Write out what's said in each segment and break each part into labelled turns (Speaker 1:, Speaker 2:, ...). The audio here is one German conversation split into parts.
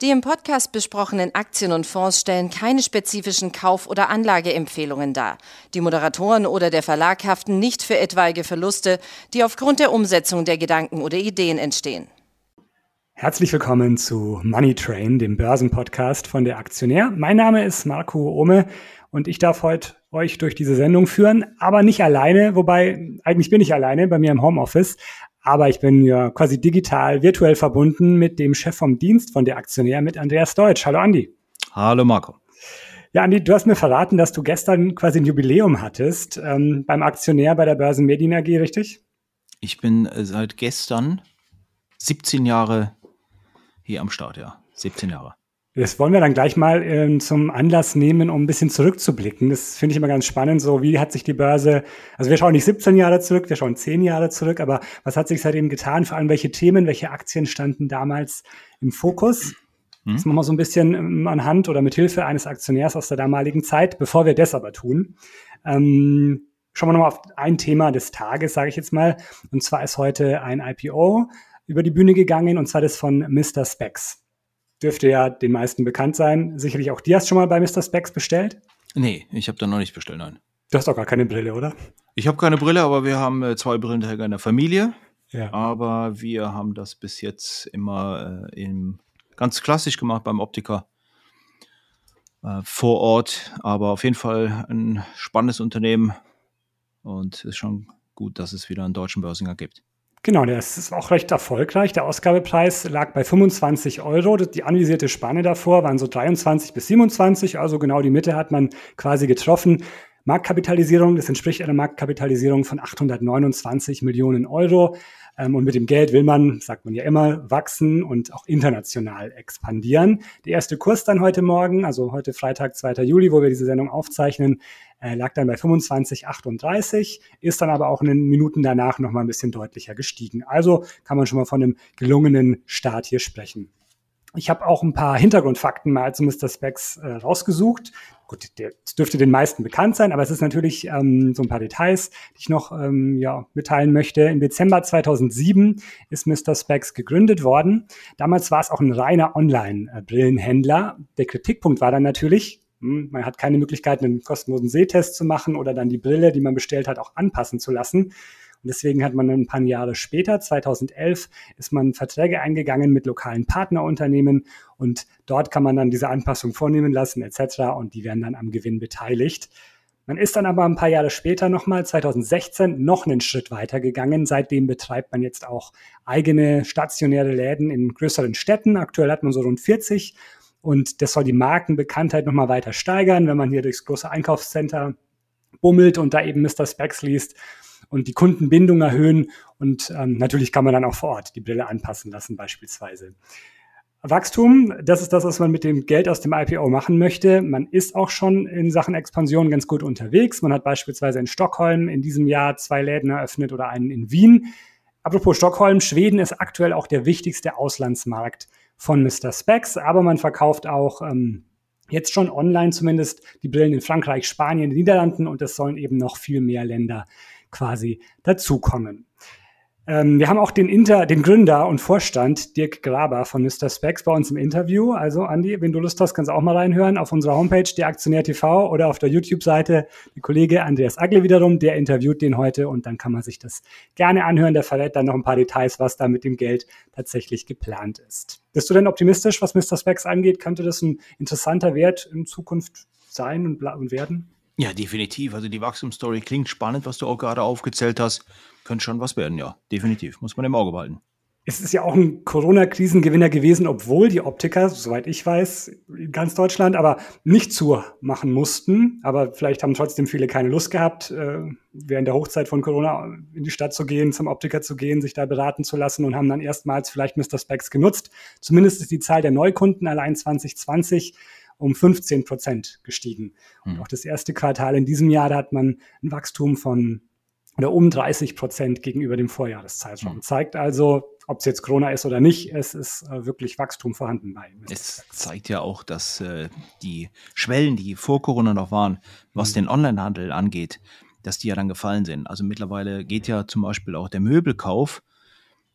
Speaker 1: Die im Podcast besprochenen Aktien und Fonds stellen keine spezifischen Kauf- oder Anlageempfehlungen dar. Die Moderatoren oder der Verlag haften nicht für etwaige Verluste, die aufgrund der Umsetzung der Gedanken oder Ideen entstehen.
Speaker 2: Herzlich willkommen zu Money Train, dem Börsenpodcast von der Aktionär. Mein Name ist Marco Ohme und ich darf heute euch durch diese Sendung führen, aber nicht alleine, wobei eigentlich bin ich alleine bei mir im Homeoffice, aber ich bin ja quasi digital, virtuell verbunden mit dem Chef vom Dienst von der Aktionär, mit Andreas Deutsch. Hallo Andi.
Speaker 3: Hallo Marco.
Speaker 2: Ja, Andi, du hast mir verraten, dass du gestern quasi ein Jubiläum hattest ähm, beim Aktionär bei der Börsenmedien AG, richtig?
Speaker 3: Ich bin äh, seit gestern 17 Jahre hier am Start, ja. 17 Jahre.
Speaker 2: Das wollen wir dann gleich mal ähm, zum Anlass nehmen, um ein bisschen zurückzublicken. Das finde ich immer ganz spannend. So, wie hat sich die Börse, also wir schauen nicht 17 Jahre zurück, wir schauen 10 Jahre zurück, aber was hat sich seitdem getan? Vor allem, welche Themen, welche Aktien standen damals im Fokus? Hm. Das machen wir so ein bisschen ähm, anhand oder mit Hilfe eines Aktionärs aus der damaligen Zeit. Bevor wir das aber tun, ähm, schauen wir nochmal auf ein Thema des Tages, sage ich jetzt mal. Und zwar ist heute ein IPO über die Bühne gegangen, und zwar das von Mr. Specs dürfte ja den meisten bekannt sein. Sicherlich auch dir hast schon mal bei Mr. Specs bestellt?
Speaker 3: Nee, ich habe da noch nicht bestellt, nein.
Speaker 2: Du hast doch gar keine Brille, oder?
Speaker 3: Ich habe keine Brille, aber wir haben äh, zwei Brillenträger in der Familie. Ja. Aber wir haben das bis jetzt immer äh, im, ganz klassisch gemacht beim Optiker äh, vor Ort. Aber auf jeden Fall ein spannendes Unternehmen und es ist schon gut, dass es wieder einen deutschen Börsinger gibt.
Speaker 2: Genau, der ist auch recht erfolgreich. Der Ausgabepreis lag bei 25 Euro. Die anvisierte Spanne davor waren so 23 bis 27, also genau die Mitte hat man quasi getroffen. Marktkapitalisierung, das entspricht einer Marktkapitalisierung von 829 Millionen Euro. Ähm, und mit dem Geld will man, sagt man ja immer, wachsen und auch international expandieren. Der erste Kurs dann heute Morgen, also heute Freitag, 2. Juli, wo wir diese Sendung aufzeichnen, äh, lag dann bei 25,38, ist dann aber auch in den Minuten danach nochmal ein bisschen deutlicher gestiegen. Also kann man schon mal von einem gelungenen Start hier sprechen. Ich habe auch ein paar Hintergrundfakten mal zu Mr. Specs äh, rausgesucht. Gut, der dürfte den meisten bekannt sein, aber es ist natürlich ähm, so ein paar Details, die ich noch ähm, ja, mitteilen möchte. Im Dezember 2007 ist Mr. Specs gegründet worden. Damals war es auch ein reiner Online-Brillenhändler. Der Kritikpunkt war dann natürlich, hm, man hat keine Möglichkeit, einen kostenlosen Sehtest zu machen oder dann die Brille, die man bestellt hat, auch anpassen zu lassen. Und deswegen hat man ein paar Jahre später, 2011, ist man Verträge eingegangen mit lokalen Partnerunternehmen und dort kann man dann diese Anpassung vornehmen lassen etc. und die werden dann am Gewinn beteiligt. Man ist dann aber ein paar Jahre später nochmal, 2016, noch einen Schritt weiter gegangen. Seitdem betreibt man jetzt auch eigene stationäre Läden in größeren Städten. Aktuell hat man so rund 40 und das soll die Markenbekanntheit nochmal weiter steigern, wenn man hier durchs große Einkaufscenter bummelt und da eben Mr. Specs liest und die Kundenbindung erhöhen. Und ähm, natürlich kann man dann auch vor Ort die Brille anpassen lassen beispielsweise. Wachstum, das ist das, was man mit dem Geld aus dem IPO machen möchte. Man ist auch schon in Sachen Expansion ganz gut unterwegs. Man hat beispielsweise in Stockholm in diesem Jahr zwei Läden eröffnet oder einen in Wien. Apropos Stockholm, Schweden ist aktuell auch der wichtigste Auslandsmarkt von Mr. Specs, aber man verkauft auch ähm, jetzt schon online zumindest die Brillen in Frankreich, Spanien, den Niederlanden und es sollen eben noch viel mehr Länder quasi dazukommen. Ähm, wir haben auch den, Inter, den Gründer und Vorstand Dirk Graber von Mr. Specs bei uns im Interview. Also Andi, wenn du Lust hast, kannst du auch mal reinhören auf unserer Homepage, der Aktionär TV oder auf der YouTube-Seite. Der Kollege Andreas Agle wiederum, der interviewt den heute und dann kann man sich das gerne anhören. Der verrät dann noch ein paar Details, was da mit dem Geld tatsächlich geplant ist. Bist du denn optimistisch, was Mr. Specs angeht? Könnte das ein interessanter Wert in Zukunft sein und, und werden?
Speaker 3: Ja, definitiv. Also die Wachstumsstory klingt spannend, was du auch gerade aufgezählt hast. Könnte schon was werden, ja. Definitiv. Muss man im Auge behalten.
Speaker 2: Es ist ja auch ein Corona-Krisengewinner gewesen, obwohl die Optiker, soweit ich weiß, in ganz Deutschland, aber nicht zu machen mussten. Aber vielleicht haben trotzdem viele keine Lust gehabt, äh, während der Hochzeit von Corona in die Stadt zu gehen, zum Optiker zu gehen, sich da beraten zu lassen und haben dann erstmals vielleicht Mr. Specs genutzt. Zumindest ist die Zahl der Neukunden allein 2020 um 15 Prozent gestiegen. Und hm. auch das erste Quartal in diesem Jahr, da hat man ein Wachstum von oder um 30 Prozent gegenüber dem Vorjahreszeitraum. Mhm. Zeigt also, ob es jetzt Corona ist oder nicht, es ist äh, wirklich Wachstum vorhanden bei.
Speaker 3: Es zeigt ja auch, dass äh, die Schwellen, die vor Corona noch waren, was mhm. den Onlinehandel angeht, dass die ja dann gefallen sind. Also mittlerweile geht ja zum Beispiel auch der Möbelkauf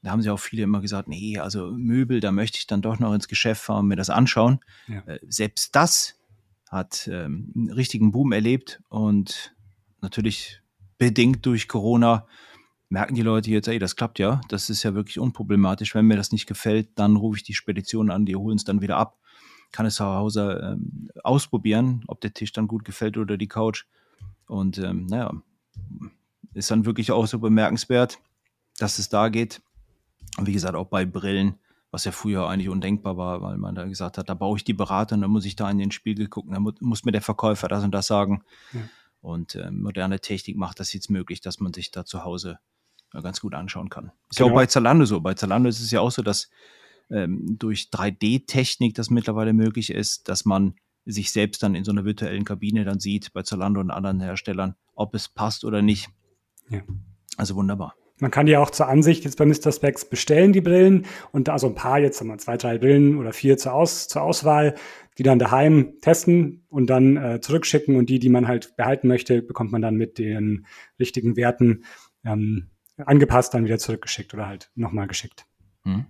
Speaker 3: da haben sie auch viele immer gesagt, nee, also Möbel, da möchte ich dann doch noch ins Geschäft fahren und mir das anschauen. Ja. Äh, selbst das hat ähm, einen richtigen Boom erlebt und natürlich bedingt durch Corona merken die Leute jetzt, ey, das klappt ja, das ist ja wirklich unproblematisch. Wenn mir das nicht gefällt, dann rufe ich die Spedition an, die holen es dann wieder ab. Kann es zu Hause ähm, ausprobieren, ob der Tisch dann gut gefällt oder die Couch. Und ähm, naja, ist dann wirklich auch so bemerkenswert, dass es da geht. Und wie gesagt, auch bei Brillen, was ja früher eigentlich undenkbar war, weil man da gesagt hat, da baue ich die Berater und dann muss ich da in den Spiegel gucken, dann muss mir der Verkäufer das und das sagen. Ja. Und äh, moderne Technik macht das jetzt möglich, dass man sich da zu Hause ja, ganz gut anschauen kann. Ist genau. ja auch bei Zalando so. Bei Zalando ist es ja auch so, dass ähm, durch 3D-Technik das mittlerweile möglich ist, dass man sich selbst dann in so einer virtuellen Kabine dann sieht, bei Zalando und anderen Herstellern, ob es passt oder nicht. Ja. Also wunderbar.
Speaker 2: Man kann die auch zur Ansicht jetzt bei Mr. Specs bestellen, die Brillen. Und da so ein paar, jetzt haben wir zwei, drei Brillen oder vier zur, Aus, zur Auswahl, die dann daheim testen und dann äh, zurückschicken. Und die, die man halt behalten möchte, bekommt man dann mit den richtigen Werten ähm, angepasst dann wieder zurückgeschickt oder halt nochmal geschickt. Mhm.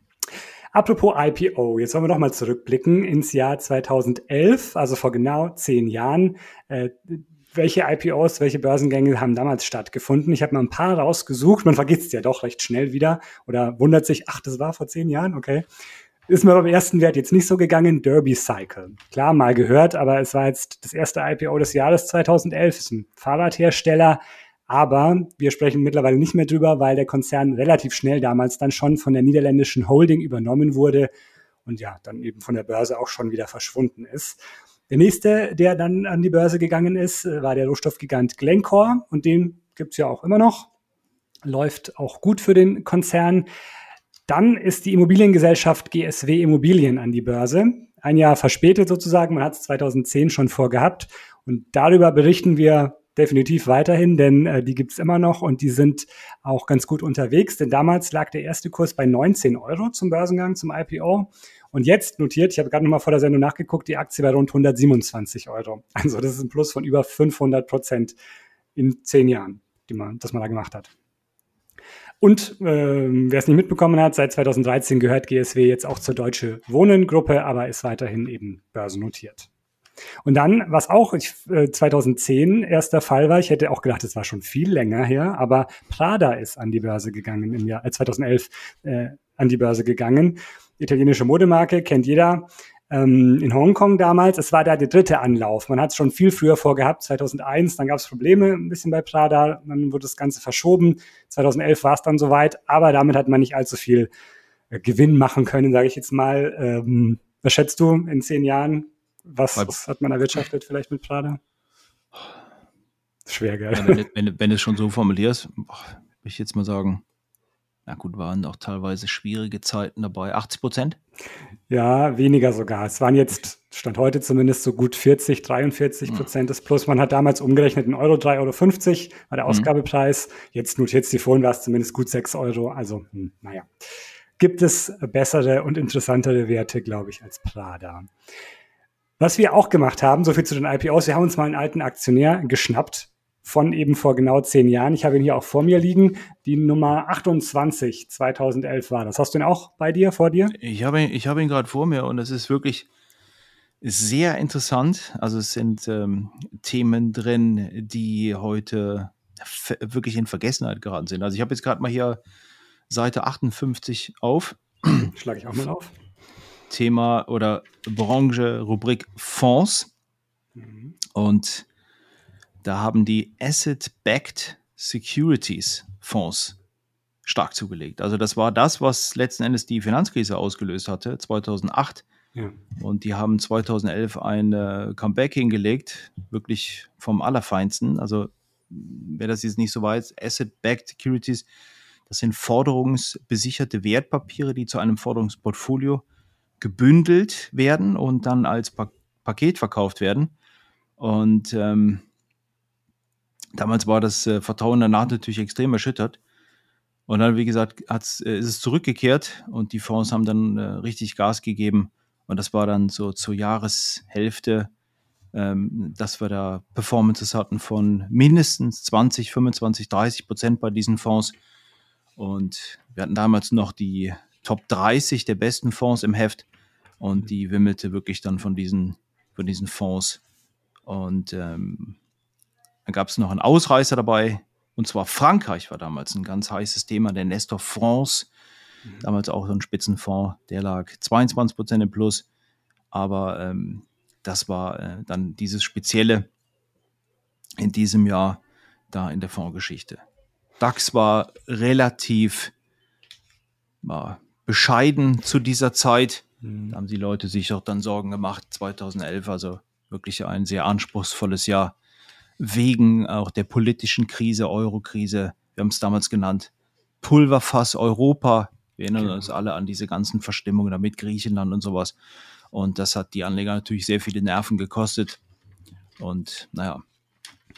Speaker 2: Apropos IPO, jetzt wollen wir nochmal zurückblicken ins Jahr 2011, also vor genau zehn Jahren. Äh, welche IPOs, welche Börsengänge haben damals stattgefunden? Ich habe mal ein paar rausgesucht. Man vergisst ja doch recht schnell wieder oder wundert sich, ach, das war vor zehn Jahren, okay. Ist mir beim ersten Wert jetzt nicht so gegangen. Derby Cycle. Klar, mal gehört, aber es war jetzt das erste IPO des Jahres 2011. Ist ein Fahrradhersteller. Aber wir sprechen mittlerweile nicht mehr drüber, weil der Konzern relativ schnell damals dann schon von der niederländischen Holding übernommen wurde und ja, dann eben von der Börse auch schon wieder verschwunden ist. Der nächste, der dann an die Börse gegangen ist, äh, war der Rohstoffgigant Glencore und den gibt's ja auch immer noch. Läuft auch gut für den Konzern. Dann ist die Immobiliengesellschaft GSW Immobilien an die Börse. Ein Jahr verspätet sozusagen, man hat es 2010 schon vorgehabt. Und darüber berichten wir definitiv weiterhin, denn äh, die gibt's immer noch und die sind auch ganz gut unterwegs. Denn damals lag der erste Kurs bei 19 Euro zum Börsengang, zum IPO. Und jetzt notiert, ich habe gerade nochmal vor der Sendung nachgeguckt, die Aktie bei rund 127 Euro. Also das ist ein Plus von über 500 Prozent in zehn Jahren, die man, das man da gemacht hat. Und äh, wer es nicht mitbekommen hat, seit 2013 gehört GSW jetzt auch zur Deutsche Wohnen Gruppe, aber ist weiterhin eben börsennotiert. Und dann, was auch ich, äh, 2010 erst der Fall war, ich hätte auch gedacht, es war schon viel länger her, aber Prada ist an die Börse gegangen im Jahr äh, 2011 äh, an die Börse gegangen. Italienische Modemarke kennt jeder. Ähm, in Hongkong damals, es war da der dritte Anlauf. Man hat es schon viel früher vorgehabt, 2001, dann gab es Probleme ein bisschen bei Prada, dann wurde das Ganze verschoben. 2011 war es dann soweit, aber damit hat man nicht allzu viel äh, Gewinn machen können, sage ich jetzt mal. Ähm, was schätzt du in zehn Jahren? Was, was hat man erwirtschaftet vielleicht mit Prada? Schwer, gell?
Speaker 3: Ja, wenn, wenn, wenn du es schon so formulierst, würde ich jetzt mal sagen, na gut, waren auch teilweise schwierige Zeiten dabei. 80 Prozent?
Speaker 2: Ja, weniger sogar. Es waren jetzt, Stand heute zumindest, so gut 40, 43 Prozent des Plus. Man hat damals umgerechnet in Euro 3,50 Euro war der mhm. Ausgabepreis. Jetzt notiert die vorhin war es zumindest gut 6 Euro. Also, hm, naja. Gibt es bessere und interessantere Werte, glaube ich, als Prada. Was wir auch gemacht haben, so viel zu den IPOs, wir haben uns mal einen alten Aktionär geschnappt von eben vor genau zehn Jahren. Ich habe ihn hier auch vor mir liegen. Die Nummer 28, 2011 war das. Hast du ihn auch bei dir, vor dir?
Speaker 3: Ich habe ihn, ich habe ihn gerade vor mir und es ist wirklich sehr interessant. Also es sind ähm, Themen drin, die heute wirklich in Vergessenheit geraten sind. Also ich habe jetzt gerade mal hier Seite 58 auf.
Speaker 2: Schlage ich auch mal auf.
Speaker 3: Thema oder Branche, Rubrik Fonds. Mhm. Und da haben die Asset-Backed Securities Fonds stark zugelegt. Also das war das, was letzten Endes die Finanzkrise ausgelöst hatte, 2008. Ja. Und die haben 2011 ein äh, Comeback hingelegt, wirklich vom Allerfeinsten. Also wer das jetzt nicht so weiß, Asset-Backed Securities, das sind forderungsbesicherte Wertpapiere, die zu einem Forderungsportfolio gebündelt werden und dann als pa Paket verkauft werden. Und ähm, damals war das äh, Vertrauen danach natürlich extrem erschüttert. Und dann, wie gesagt, äh, ist es zurückgekehrt und die Fonds haben dann äh, richtig Gas gegeben. Und das war dann so zur Jahreshälfte, ähm, dass wir da Performances hatten von mindestens 20, 25, 30 Prozent bei diesen Fonds. Und wir hatten damals noch die Top 30 der besten Fonds im Heft und die wimmelte wirklich dann von diesen, von diesen Fonds. Und ähm, dann gab es noch einen Ausreißer dabei, und zwar Frankreich war damals ein ganz heißes Thema, der Nestor France, mhm. damals auch so ein Spitzenfonds, der lag 22 Prozent im Plus. Aber ähm, das war äh, dann dieses Spezielle in diesem Jahr da in der Fondsgeschichte. DAX war relativ war bescheiden zu dieser Zeit. Mhm. Da haben die Leute sich auch dann Sorgen gemacht, 2011, also wirklich ein sehr anspruchsvolles Jahr wegen auch der politischen Krise, Euro-Krise, wir haben es damals genannt, Pulverfass Europa. Wir erinnern genau. uns alle an diese ganzen Verstimmungen da mit Griechenland und sowas. Und das hat die Anleger natürlich sehr viele Nerven gekostet. Und naja.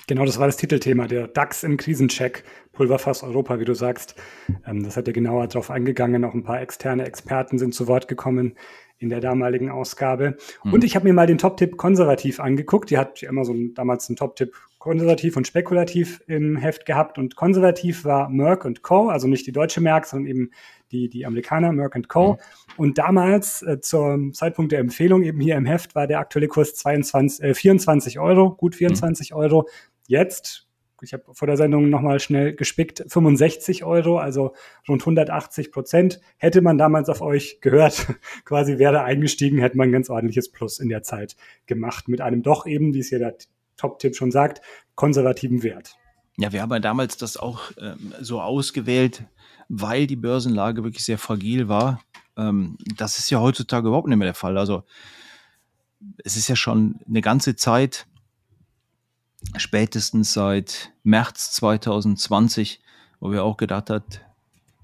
Speaker 2: Genau, das war das Titelthema, der DAX im Krisencheck, Pulverfass Europa, wie du sagst. Ähm, das hat ja genauer darauf eingegangen. Auch ein paar externe Experten sind zu Wort gekommen in der damaligen Ausgabe. Mhm. Und ich habe mir mal den Top-Tipp konservativ angeguckt. Die hat immer so ein, damals einen Top-Tipp konservativ und spekulativ im Heft gehabt. Und konservativ war Merck Co., also nicht die deutsche Merck, sondern eben die, die Amerikaner, Merck Co. Mhm. Und damals, äh, zum Zeitpunkt der Empfehlung eben hier im Heft, war der aktuelle Kurs 22, äh, 24 Euro, gut 24 mhm. Euro. Jetzt ich habe vor der Sendung nochmal schnell gespickt, 65 Euro, also rund 180 Prozent. Hätte man damals auf euch gehört, quasi wäre eingestiegen, hätte man ein ganz ordentliches Plus in der Zeit gemacht mit einem doch eben, wie es hier der Top-Tipp schon sagt, konservativen Wert.
Speaker 3: Ja, wir haben ja damals das auch ähm, so ausgewählt, weil die Börsenlage wirklich sehr fragil war. Ähm, das ist ja heutzutage überhaupt nicht mehr der Fall. Also es ist ja schon eine ganze Zeit spätestens seit März 2020, wo wir auch gedacht hat,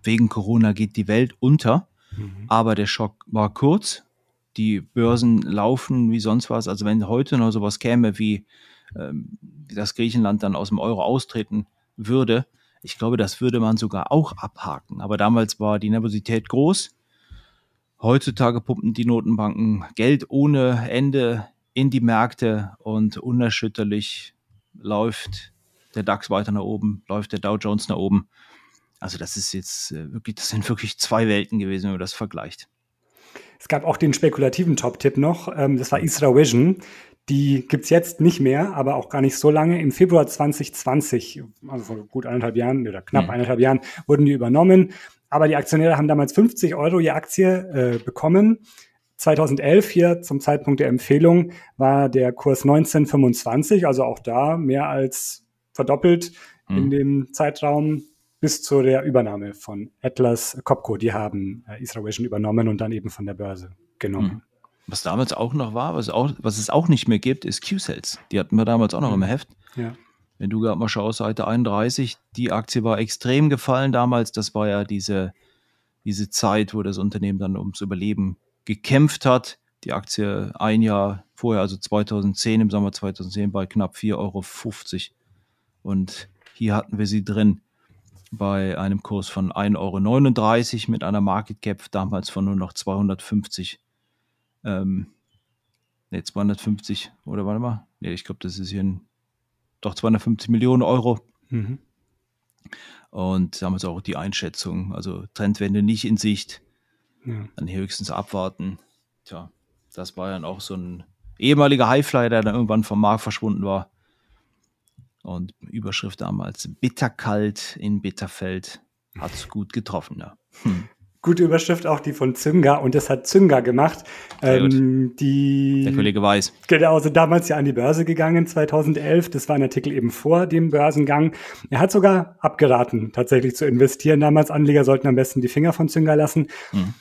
Speaker 3: wegen Corona geht die Welt unter. Mhm. Aber der Schock war kurz. Die Börsen laufen wie sonst was. Also wenn heute noch sowas käme, wie ähm, dass Griechenland dann aus dem Euro austreten würde, ich glaube, das würde man sogar auch abhaken. Aber damals war die Nervosität groß. Heutzutage pumpen die Notenbanken Geld ohne Ende in die Märkte und unerschütterlich läuft der DAX weiter nach oben, läuft der Dow Jones nach oben. Also das ist jetzt äh, wirklich, das sind wirklich zwei Welten gewesen, wenn man das vergleicht.
Speaker 2: Es gab auch den spekulativen Top-Tipp noch, ähm, das war Isra Vision. Die gibt es jetzt nicht mehr, aber auch gar nicht so lange. Im Februar 2020, also vor gut eineinhalb Jahren oder knapp mhm. eineinhalb Jahren, wurden die übernommen. Aber die Aktionäre haben damals 50 Euro je Aktie äh, bekommen. 2011 hier zum Zeitpunkt der Empfehlung war der Kurs 1925, also auch da mehr als verdoppelt mhm. in dem Zeitraum bis zu der Übernahme von Atlas Copco. Die haben äh, Isravision übernommen und dann eben von der Börse genommen. Mhm.
Speaker 3: Was damals auch noch war, was, auch, was es auch nicht mehr gibt, ist Q-Cells. Die hatten wir damals auch noch mhm. im Heft. Ja. Wenn du gerade mal schaust, Seite 31, die Aktie war extrem gefallen damals. Das war ja diese, diese Zeit, wo das Unternehmen dann ums Überleben gekämpft hat. Die Aktie ein Jahr vorher, also 2010, im Sommer 2010, bei knapp 4,50 Euro. Und hier hatten wir sie drin bei einem Kurs von 1,39 Euro mit einer Market Cap damals von nur noch 250. Ähm, ne, 250, oder warte mal. Ne, ich glaube, das ist hier ein, doch 250 Millionen Euro. Mhm. Und damals auch die Einschätzung, also Trendwende nicht in Sicht. Ja. Dann höchstens abwarten. Tja, das war dann auch so ein ehemaliger Highflyer, der dann irgendwann vom Markt verschwunden war. Und Überschrift damals bitterkalt in Bitterfeld. Hat es gut getroffen, ja. Hm.
Speaker 2: Gute Überschrift auch die von Zünger und das hat Zünger gemacht. Ähm, die,
Speaker 3: Der Kollege Weiß.
Speaker 2: Genau, also damals ja an die Börse gegangen, 2011. Das war ein Artikel eben vor dem Börsengang. Er hat sogar abgeraten, tatsächlich zu investieren. Damals Anleger sollten am besten die Finger von Zünger lassen. Hm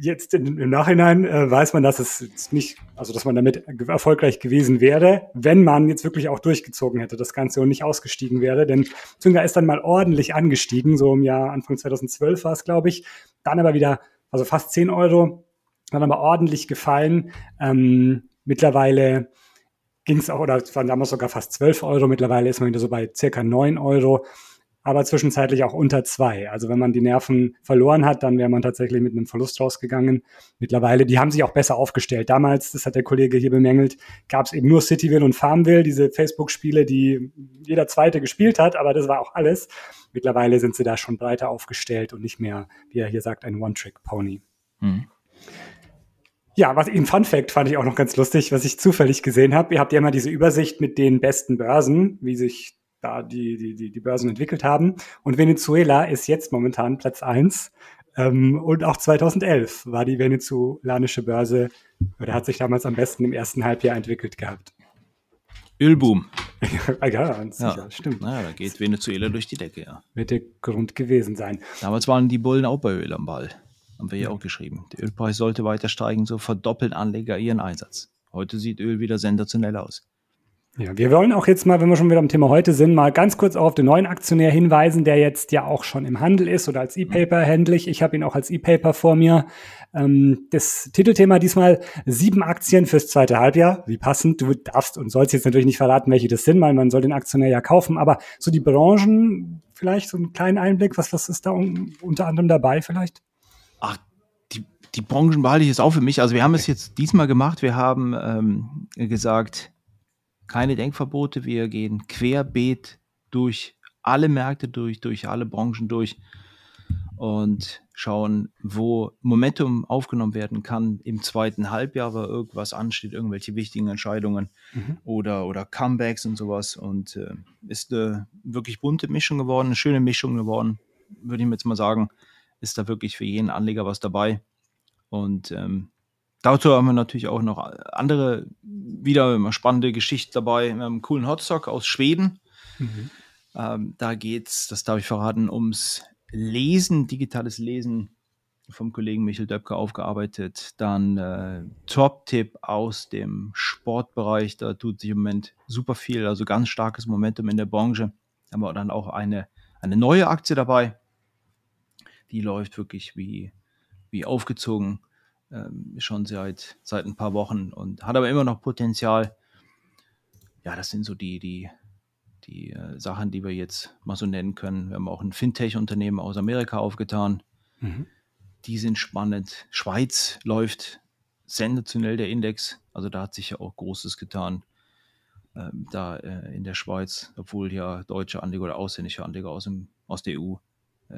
Speaker 2: jetzt im Nachhinein äh, weiß man, dass es nicht, also dass man damit erfolgreich gewesen wäre, wenn man jetzt wirklich auch durchgezogen hätte das Ganze und nicht ausgestiegen wäre. Denn Zünger ist dann mal ordentlich angestiegen, so im Jahr Anfang 2012 war es, glaube ich. Dann aber wieder, also fast 10 Euro, dann aber ordentlich gefallen. Ähm, mittlerweile ging es auch, oder es waren damals sogar fast 12 Euro, mittlerweile ist man wieder so bei circa 9 Euro. Aber zwischenzeitlich auch unter zwei. Also wenn man die Nerven verloren hat, dann wäre man tatsächlich mit einem Verlust rausgegangen. Mittlerweile, die haben sich auch besser aufgestellt. Damals, das hat der Kollege hier bemängelt, gab es eben nur Cityville und Farmville, diese Facebook-Spiele, die jeder Zweite gespielt hat, aber das war auch alles. Mittlerweile sind sie da schon breiter aufgestellt und nicht mehr, wie er hier sagt, ein One-Trick-Pony. Mhm. Ja, was ein Fun Fact fand ich auch noch ganz lustig, was ich zufällig gesehen habe. Ihr habt ja immer diese Übersicht mit den besten Börsen, wie sich da die, die, die, die Börsen entwickelt haben. Und Venezuela ist jetzt momentan Platz eins ähm, und auch 2011 war die venezolanische Börse, oder hat sich damals am besten im ersten Halbjahr entwickelt gehabt.
Speaker 3: Ölboom.
Speaker 2: ja, sicher, ja, stimmt.
Speaker 3: Naja, da geht Venezuela durch die Decke, ja.
Speaker 2: Wird der Grund gewesen sein.
Speaker 3: Damals waren die Bullen auch bei Öl am Ball. Haben wir ja auch geschrieben. Der Ölpreis sollte weiter steigen, so verdoppeln Anleger ihren Einsatz. Heute sieht Öl wieder sensationell aus.
Speaker 2: Ja, wir wollen auch jetzt mal, wenn wir schon wieder am Thema heute sind, mal ganz kurz auf den neuen Aktionär hinweisen, der jetzt ja auch schon im Handel ist oder als E-Paper händlich. Ich habe ihn auch als E-Paper vor mir. Ähm, das Titelthema diesmal sieben Aktien fürs zweite Halbjahr. Wie passend. Du darfst und sollst jetzt natürlich nicht verraten, welche das sind, weil man soll den Aktionär ja kaufen. Aber so die Branchen, vielleicht so einen kleinen Einblick, was, was ist da un unter anderem dabei vielleicht?
Speaker 3: Ach, die, die Branchen behalte ich jetzt auch für mich. Also wir haben es jetzt diesmal gemacht. Wir haben ähm, gesagt, keine Denkverbote. Wir gehen querbeet durch alle Märkte durch, durch alle Branchen durch und schauen, wo Momentum aufgenommen werden kann im zweiten Halbjahr, weil irgendwas ansteht, irgendwelche wichtigen Entscheidungen mhm. oder, oder Comebacks und sowas. Und äh, ist eine wirklich bunte Mischung geworden, eine schöne Mischung geworden, würde ich mir jetzt mal sagen. Ist da wirklich für jeden Anleger was dabei. Und ähm, Dazu haben wir natürlich auch noch andere, wieder spannende Geschichten dabei. Wir haben einen coolen Hotstock aus Schweden. Mhm. Ähm, da geht es, das darf ich verraten, ums Lesen, digitales Lesen vom Kollegen Michael Döpke aufgearbeitet. Dann äh, Top-Tipp aus dem Sportbereich. Da tut sich im Moment super viel, also ganz starkes Momentum in der Branche. Haben wir dann auch eine, eine neue Aktie dabei. Die läuft wirklich wie, wie aufgezogen ähm, schon seit, seit ein paar Wochen und hat aber immer noch Potenzial. Ja, das sind so die, die, die äh, Sachen, die wir jetzt mal so nennen können. Wir haben auch ein Fintech-Unternehmen aus Amerika aufgetan. Mhm. Die sind spannend. Schweiz läuft sensationell der Index. Also da hat sich ja auch Großes getan. Ähm, da äh, in der Schweiz, obwohl ja deutsche Anleger oder ausländische Anleger aus, dem, aus der EU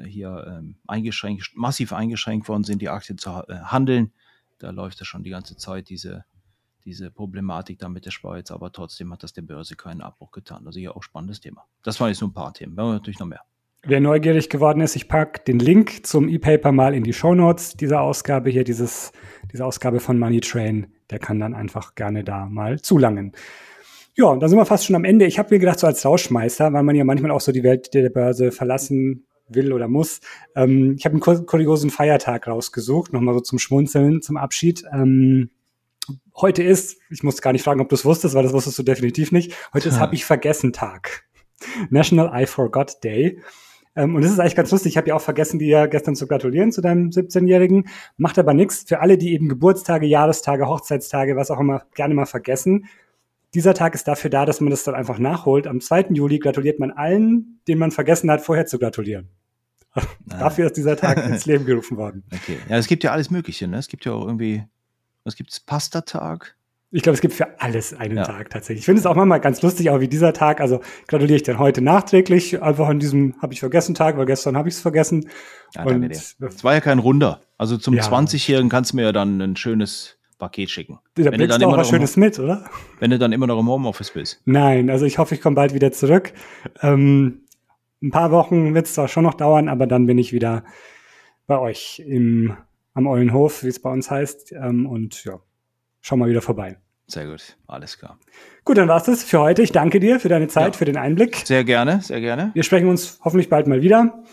Speaker 3: hier ähm, eingeschränkt, massiv eingeschränkt worden sind, die Aktien zu äh, handeln. Da läuft ja schon die ganze Zeit diese, diese Problematik da mit der Schweiz, aber trotzdem hat das der Börse keinen Abbruch getan. Also hier auch spannendes Thema. Das waren jetzt nur ein paar Themen. Wir haben natürlich noch mehr.
Speaker 2: Wer neugierig geworden ist, ich packe den Link zum E-Paper mal in die Show Notes dieser Ausgabe hier, dieses, diese Ausgabe von Money Train, der kann dann einfach gerne da mal zulangen. Ja, und dann sind wir fast schon am Ende. Ich habe mir gedacht, so als Rauschmeister, weil man ja manchmal auch so die Welt der Börse verlassen will oder muss. Ähm, ich habe einen kuriosen Feiertag rausgesucht, nochmal so zum Schmunzeln, zum Abschied. Ähm, heute ist, ich muss gar nicht fragen, ob du es wusstest, weil das wusstest du definitiv nicht. Heute ist Hab ich vergessen Tag. National I Forgot Day. Ähm, und das ist eigentlich ganz lustig. Ich habe ja auch vergessen, dir gestern zu gratulieren zu deinem 17-Jährigen. Macht aber nichts. Für alle, die eben Geburtstage, Jahrestage, Hochzeitstage, was auch immer gerne mal vergessen. Dieser Tag ist dafür da, dass man das dann einfach nachholt. Am 2. Juli gratuliert man allen, denen man vergessen hat, vorher zu gratulieren. Dafür ist dieser Tag ins Leben gerufen worden.
Speaker 3: Okay. Ja, es gibt ja alles Mögliche, ne? Es gibt ja auch irgendwie, was gibt's? Pasta-Tag?
Speaker 2: Ich glaube, es gibt für alles einen ja. Tag tatsächlich. Ich finde es auch manchmal ganz lustig, auch wie dieser Tag. Also gratuliere ich dann heute nachträglich, einfach an diesem habe ich vergessen Tag, weil gestern habe ich es vergessen.
Speaker 3: Ja, und es war ja kein Runder. Also zum ja. 20-Jährigen kannst du mir ja dann ein schönes Paket schicken.
Speaker 2: Da wenn du dann auch was Schönes mit, oder?
Speaker 3: Wenn du dann immer noch im Homeoffice bist.
Speaker 2: Nein, also ich hoffe, ich komme bald wieder zurück. Ähm, ein paar Wochen wird es zwar schon noch dauern, aber dann bin ich wieder bei euch im, am Eulenhof, wie es bei uns heißt. Ähm, und ja, schau mal wieder vorbei.
Speaker 3: Sehr gut, alles klar.
Speaker 2: Gut, dann war's das für heute. Ich danke dir für deine Zeit, ja. für den Einblick.
Speaker 3: Sehr gerne, sehr gerne.
Speaker 2: Wir sprechen uns hoffentlich bald mal wieder.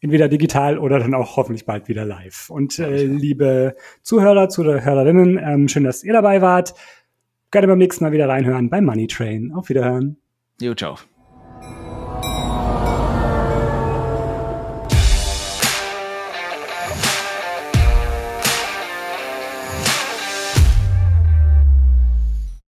Speaker 2: Entweder digital oder dann auch hoffentlich bald wieder live. Und äh, liebe Zuhörer, Zuhörerinnen, ähm, schön, dass ihr dabei wart. Gerne beim nächsten Mal wieder reinhören beim Money Train. Auf Wiederhören.
Speaker 3: Jo, ciao.